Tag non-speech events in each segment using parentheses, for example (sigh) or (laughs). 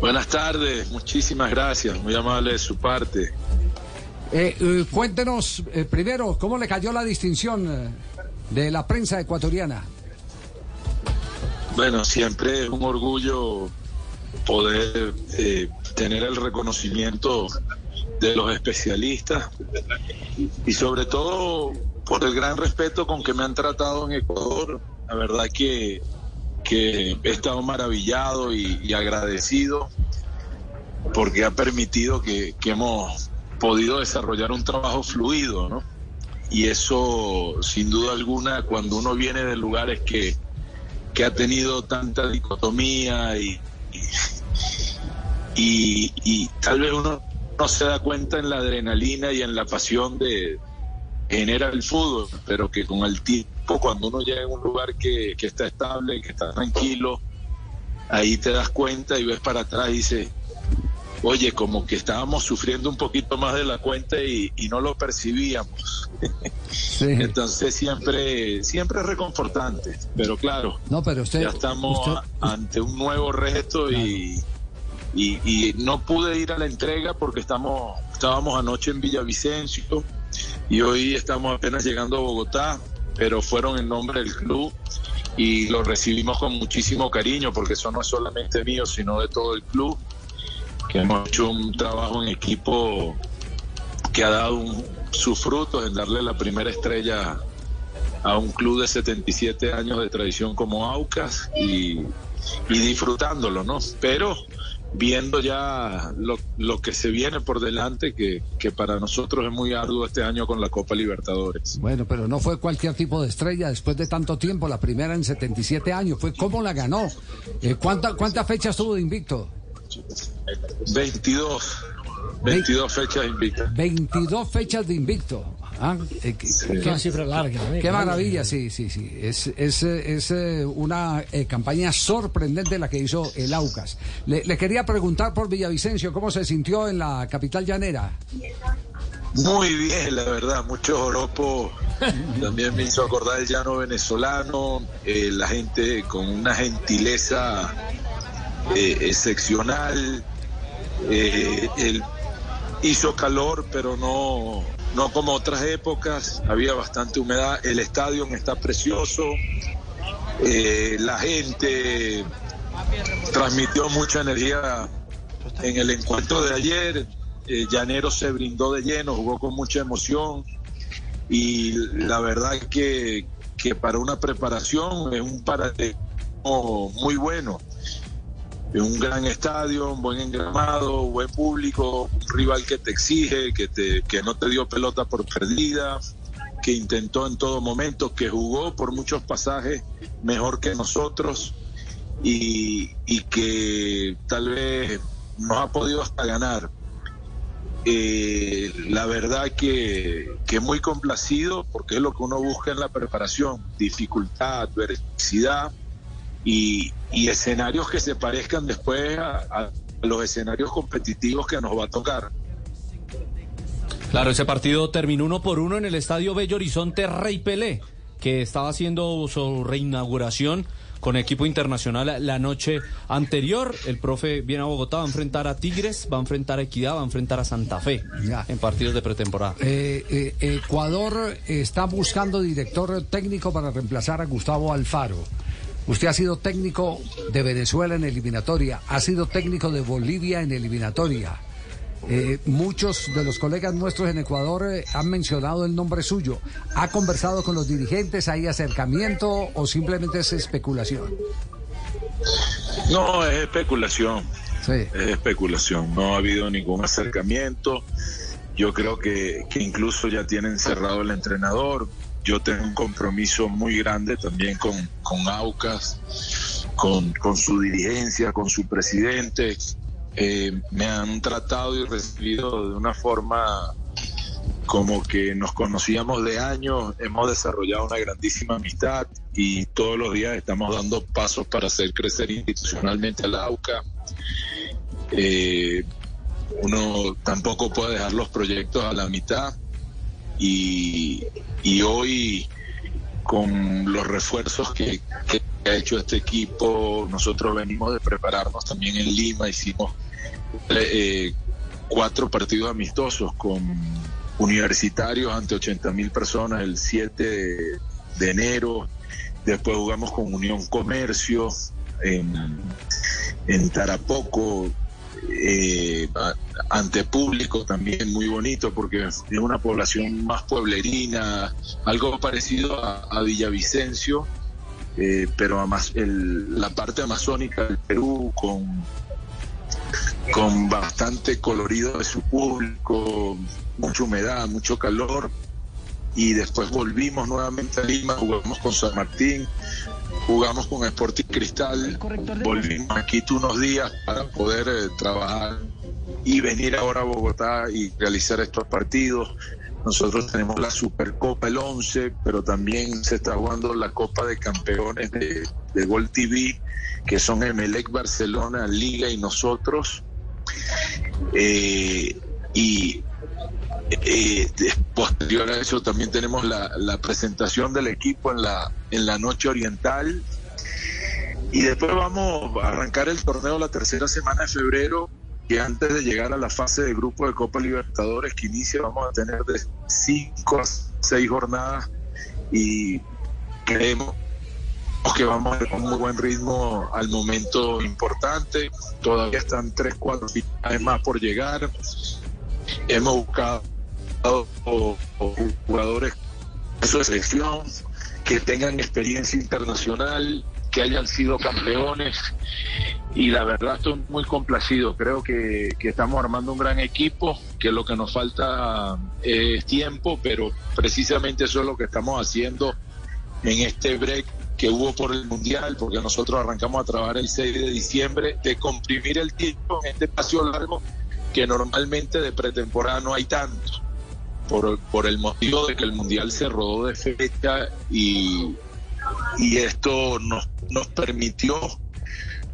Buenas tardes, muchísimas gracias, muy amable de su parte. Eh, eh, cuéntenos eh, primero cómo le cayó la distinción de la prensa ecuatoriana. Bueno, siempre es un orgullo poder tener el reconocimiento de los especialistas y sobre todo por el gran respeto con que me han tratado en Ecuador. La verdad que, que he estado maravillado y, agradecido porque ha permitido que, hemos podido desarrollar un trabajo fluido, ¿no? Y eso, sin duda alguna, cuando uno viene de lugares que, que ha tenido tanta dicotomía y, y, tal vez uno no se da cuenta en la adrenalina y en la pasión de genera el fútbol, pero que con el tiempo, cuando uno llega a un lugar que, que está estable, que está tranquilo, ahí te das cuenta y ves para atrás y dices, oye, como que estábamos sufriendo un poquito más de la cuenta y, no lo percibíamos. (laughs) Entonces siempre, siempre es reconfortante, pero claro, no, pero usted, ya estamos ante un nuevo reto y, y, no pude ir a la entrega porque estamos, estábamos anoche en Villavicencio y hoy estamos apenas llegando a Bogotá, pero fueron en nombre del club y lo recibimos con muchísimo cariño porque eso no es solamente mío, sino de todo el club que hemos hecho un trabajo en equipo que ha dado sus frutos en darle la primera estrella a un club de 77 años de tradición como Aucas y, disfrutándolo, ¿no? Pero viendo ya lo, que se viene por delante, que, que, para nosotros es muy arduo este año con la Copa Libertadores. Bueno, pero no fue cualquier tipo de estrella después de tanto tiempo, la primera en 77 años, fue cómo la ganó. Eh, ¿cuánta, ¿Cuántas fechas tuvo de invicto? 22. 22 fechas invictas. 22 fechas de invicto. Ah, eh, qué, cifra larga. Qué maravilla, sí, sí, sí. Es, es, es eh, una eh, campaña sorprendente la que hizo el Aucas. Le, le, quería preguntar por Villavicencio, ¿cómo se sintió en la capital llanera? Muy bien, la verdad. Mucho joropo. (laughs) También me hizo acordar el llano venezolano. la gente con una gentileza eh, excepcional. Eh, hizo calor, pero no, no como otras épocas. Había bastante humedad. El estadio está precioso. Eh, la gente transmitió mucha energía en el encuentro de ayer. Llanero se brindó de lleno, jugó con mucha emoción y la verdad que, que para una preparación es un paradigma muy bueno un gran estadio, un buen engramado, buen público, un rival que te exige, que, te, que no te dio pelota por perdida, que intentó en todo momento, que jugó por muchos pasajes mejor que nosotros y, que tal vez nos ha podido hasta ganar. Eh, la verdad que, que muy complacido porque es lo que uno busca en la preparación, dificultad, adversidad y, escenarios que se parezcan después a, los escenarios competitivos que nos va a tocar. Claro, ese partido terminó uno por uno en el Estadio Bello Horizonte Rey Pelé, que estaba haciendo su reinauguración con equipo internacional la noche anterior. El profe viene a Bogotá, va a enfrentar a Tigres, va a enfrentar a Equidad, va a enfrentar a Santa Fe en partidos de pretemporada. Eh, eh, Ecuador está buscando director técnico para reemplazar a Gustavo Alfaro. Usted ha sido técnico de Venezuela en eliminatoria, ha sido técnico de Bolivia en eliminatoria. Eh, muchos de los colegas nuestros en Ecuador eh, han mencionado el nombre suyo. ¿Ha conversado con los dirigentes? ¿Hay acercamiento o simplemente es especulación? No, es especulación. Sí. Es especulación. No ha habido ningún acercamiento. Yo creo que, que incluso ya tienen cerrado el entrenador yo tengo un compromiso muy grande también con, con AUCAS, con, su dirigencia, con su presidente. Eh, me han tratado y recibido de una forma como que nos conocíamos de años, hemos desarrollado una grandísima amistad y todos los días estamos dando pasos para hacer crecer institucionalmente a la AUCA. Eh, uno tampoco puede dejar los proyectos a la mitad y, hoy con los refuerzos que, ha hecho este equipo. Nosotros venimos de prepararnos también en Lima, hicimos eh, cuatro partidos amistosos con universitarios ante 80 mil personas el 7 de, enero. Después jugamos con Unión Comercio en, en Tarapoco, eh, ante público también muy bonito porque es una población más pueblerina, algo parecido a, Villavicencio, eh, pero el, la parte amazónica del Perú con, con bastante colorido de su público, mucha humedad, mucho calor. Y después volvimos nuevamente a Lima, jugamos con San Martín, jugamos con Sporting Cristal, volvimos aquí unos días para poder eh, trabajar y venir ahora a Bogotá y realizar estos partidos. Nosotros tenemos la Supercopa el 11, pero también se está jugando la Copa de Campeones de, de Gol TV, que son Emelec, Barcelona, Liga y nosotros. Eh, y eh, posterior a eso también tenemos la, presentación del equipo en la, en la noche oriental. Y después vamos a arrancar el torneo la tercera semana de febrero, que antes de llegar a la fase de grupo de Copa Libertadores que inicia, vamos a tener de cinco a seis jornadas y creemos que vamos a un muy buen ritmo al momento importante. Todavía están tres, cuatro finales más por llegar. Hemos buscado jugadores de su selección que tengan experiencia internacional, que hayan sido campeones y la verdad estoy muy complacido. Creo que, estamos armando un gran equipo, que lo que nos falta es tiempo, pero precisamente eso es lo que estamos haciendo en este break que hubo por el Mundial, porque nosotros arrancamos a trabajar el 6 de diciembre, de comprimir el tiempo en este espacio largo que normalmente de pretemporada no hay tanto, por, por el motivo de que el Mundial se rodó de fecha y, y esto nos, nos permitió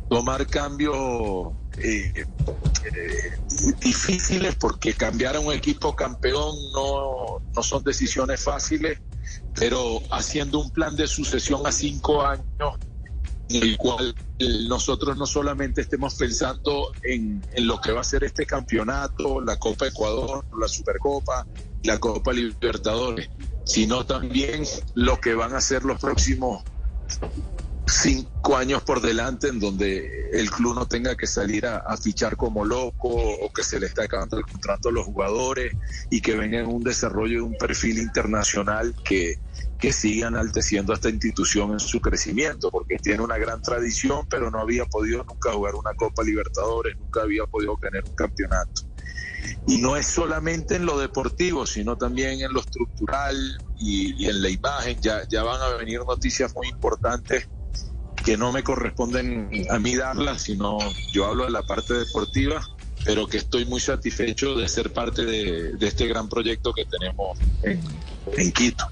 tomar cambios eh, eh, difíciles porque cambiar a un equipo campeón no, no son decisiones fáciles, pero haciendo un plan de sucesión a cinco años en el cual nosotros no solamente estemos pensando en, lo que va a ser este campeonato, la Copa Ecuador, la Supercopa, la Copa Libertadores, sino también lo que van a ser los próximos cinco años por delante en donde el club no tenga que salir a, fichar como loco o que se le está acabando el contrato a los jugadores y que venga en un desarrollo de un perfil internacional que, que siga enalteciendo a esta institución en su crecimiento, porque tiene una gran tradición, pero no había podido nunca jugar una Copa Libertadores, nunca había podido tener un campeonato. Y no es solamente en lo deportivo, sino también en lo estructural y, y en la imagen. Ya, ya van a venir noticias muy importantes que no me corresponden a mí darlas, sino yo hablo de la parte deportiva, pero que estoy muy satisfecho de ser parte de, este gran proyecto que tenemos en, Quito.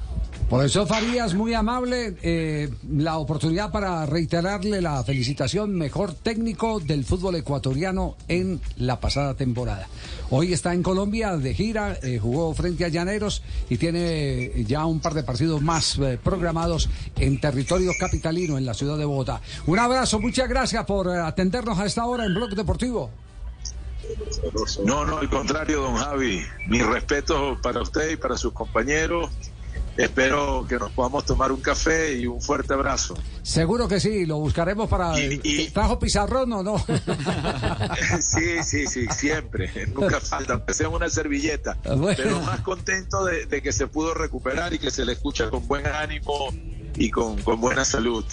Por eso Farías, muy amable, eh, la oportunidad para reiterarle la felicitación, mejor técnico del fútbol ecuatoriano en la pasada temporada. Hoy está en Colombia de gira, eh, jugó frente a Llaneros y tiene ya un par de partidos más eh, programados en territorio capitalino, en la ciudad de Bogotá. Un abrazo, muchas gracias por atendernos a esta hora en Blog Deportivo. No, no, al contrario, don Javi. Mi respeto para usted y para sus compañeros Espero que nos podamos tomar un café y un fuerte abrazo. Seguro que sí, lo buscaremos para... Y, ¿Trajo pizarrón o no? (laughs) (laughs) sí, sí, sí, siempre. Nunca falta, aunque sea una servilleta. Ah, Pero más contento de, que se pudo recuperar y que se le escucha con buen ánimo y con, con buena salud.